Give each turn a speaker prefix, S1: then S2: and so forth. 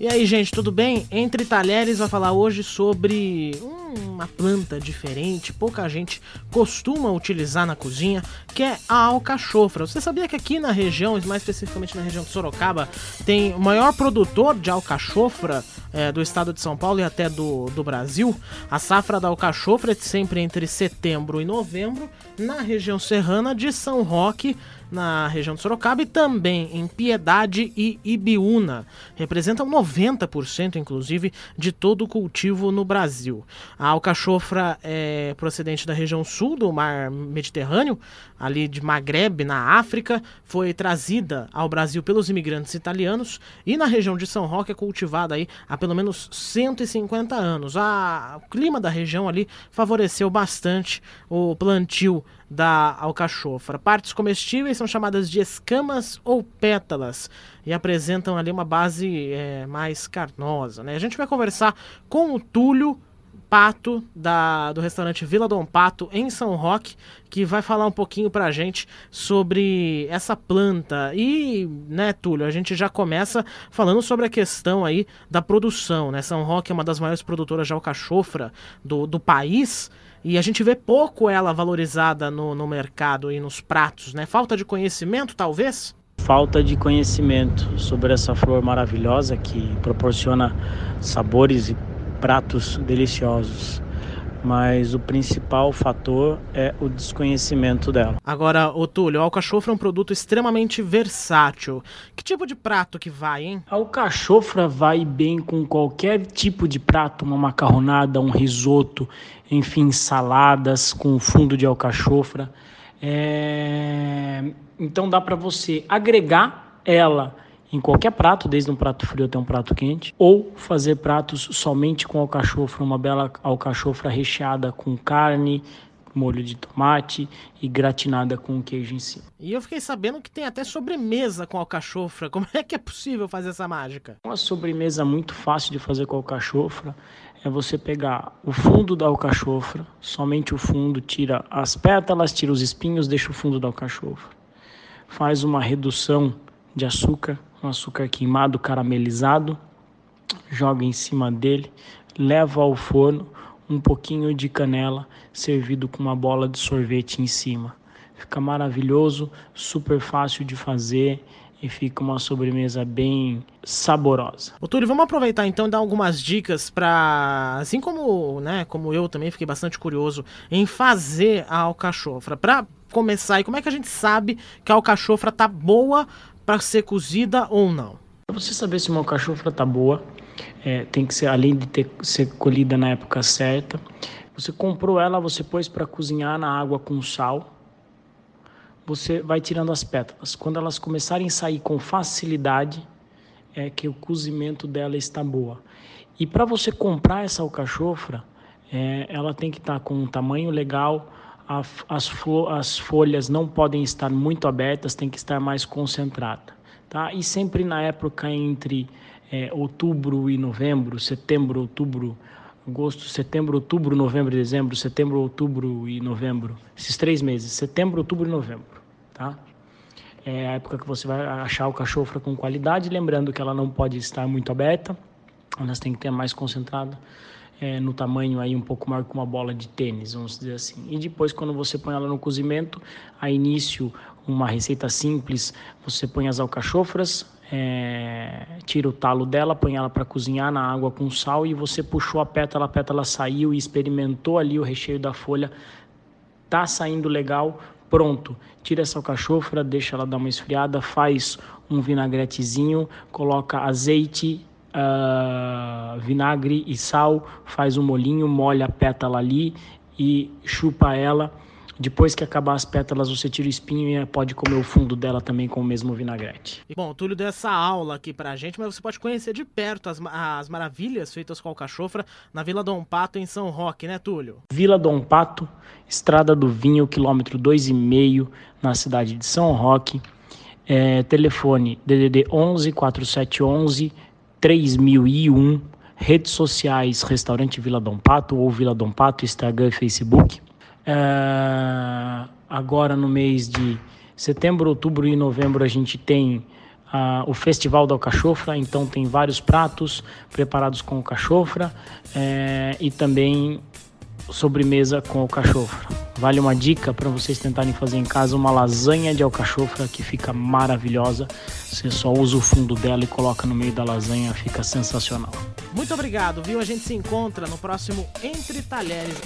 S1: E aí, gente, tudo bem? Entre Talheres vai falar hoje sobre uma planta diferente, pouca gente costuma utilizar na cozinha, que é a alcachofra. Você sabia que aqui na região, mais especificamente na região de Sorocaba, tem o maior produtor de alcachofra é, do estado de São Paulo e até do, do Brasil? A safra da alcachofra é sempre entre setembro e novembro, na região serrana de São Roque, na região de Sorocaba e também em Piedade e Ibiúna. Representam 90%, inclusive, de todo o cultivo no Brasil. A alcachofra é procedente da região sul do mar Mediterrâneo, ali de Maghreb, na África, foi trazida ao Brasil pelos imigrantes italianos e na região de São Roque é cultivada aí há pelo menos 150 anos. A, o clima da região ali favoreceu bastante o plantio da alcachofra. Partes comestíveis são chamadas de escamas ou pétalas e apresentam ali uma base é, mais carnosa. Né? A gente vai conversar com o Túlio Pato, da, do restaurante Vila Dom Pato, em São Roque, que vai falar um pouquinho pra gente sobre essa planta. E, né, Túlio, a gente já começa falando sobre a questão aí da produção, né? São Roque é uma das maiores produtoras de alcachofra do, do país. E a gente vê pouco ela valorizada no, no mercado e nos pratos, né? Falta de conhecimento, talvez?
S2: Falta de conhecimento sobre essa flor maravilhosa que proporciona sabores e pratos deliciosos. Mas o principal fator é o desconhecimento dela.
S1: Agora, o Túlio, a alcachofra é um produto extremamente versátil. Que tipo de prato que vai, hein?
S2: A alcachofra vai bem com qualquer tipo de prato, uma macarronada, um risoto, enfim, saladas com fundo de alcachofra. É... Então dá para você agregar ela em qualquer prato, desde um prato frio até um prato quente, ou fazer pratos somente com alcachofra, uma bela alcachofra recheada com carne, molho de tomate e gratinada com queijo em cima.
S1: E eu fiquei sabendo que tem até sobremesa com alcachofra. Como é que é possível fazer essa mágica?
S2: Uma sobremesa muito fácil de fazer com alcachofra é você pegar o fundo da alcachofra, somente o fundo, tira as pétalas, tira os espinhos, deixa o fundo da alcachofra. Faz uma redução de açúcar, um açúcar queimado caramelizado, joga em cima dele, leva ao forno um pouquinho de canela servido com uma bola de sorvete em cima. Fica maravilhoso, super fácil de fazer e fica uma sobremesa bem saborosa.
S1: Ô Túlio, vamos aproveitar então e dar algumas dicas para, assim como, né, como eu também fiquei bastante curioso em fazer a alcachofra. Para começar, e como é que a gente sabe que a alcachofra tá boa para ser cozida ou não?
S2: Para você saber se uma alcachofra tá boa, é, tem que ser além de ter ser colhida na época certa. Você comprou ela, você pôs para cozinhar na água com sal. Você vai tirando as pétalas. Quando elas começarem a sair com facilidade, é que o cozimento dela está boa. E para você comprar essa alcachofra, é, ela tem que estar tá com um tamanho legal, as, as folhas não podem estar muito abertas, tem que estar mais concentrada. Tá? E sempre na época entre é, outubro e novembro, setembro, outubro, agosto, setembro, outubro, novembro e dezembro, setembro, outubro e novembro, esses três meses, setembro, outubro e novembro. Tá? É a época que você vai achar o cachofra com qualidade, lembrando que ela não pode estar muito aberta, elas têm que ter mais concentrada é, no tamanho aí um pouco maior que uma bola de tênis, vamos dizer assim. E depois, quando você põe ela no cozimento, a início, uma receita simples, você põe as alcachofras, é, tira o talo dela, põe ela para cozinhar na água com sal e você puxou a pétala, a pétala saiu e experimentou ali o recheio da folha, tá saindo legal, pronto. Tira essa alcachofra, deixa ela dar uma esfriada, faz um vinagretezinho, coloca azeite, uh, vinagre e sal, faz um molhinho, molha a pétala ali e chupa ela. Depois que acabar as pétalas, você tira o espinho e pode comer o fundo dela também com o mesmo vinagrete.
S1: Bom, o Túlio deu essa aula aqui pra gente, mas você pode conhecer de perto as, as maravilhas feitas com alcachofra na Vila Dom Pato, em São Roque, né, Túlio?
S2: Vila Dom Pato, Estrada do Vinho, quilômetro 2,5, na cidade de São Roque. É, telefone DDD 11 4711 3001, redes sociais Restaurante Vila Dom Pato ou Vila Dom Pato, Instagram e Facebook. É, agora no mês de setembro, outubro e novembro a gente tem a, o Festival da Alcachofra, então tem vários pratos preparados com alcachofra é, e também sobremesa com alcachofra. Vale uma dica para vocês tentarem fazer em casa uma lasanha de alcachofra que fica maravilhosa. Você só usa o fundo dela e coloca no meio da lasanha, fica sensacional.
S1: Muito obrigado, viu? A gente se encontra no próximo Entre Talheres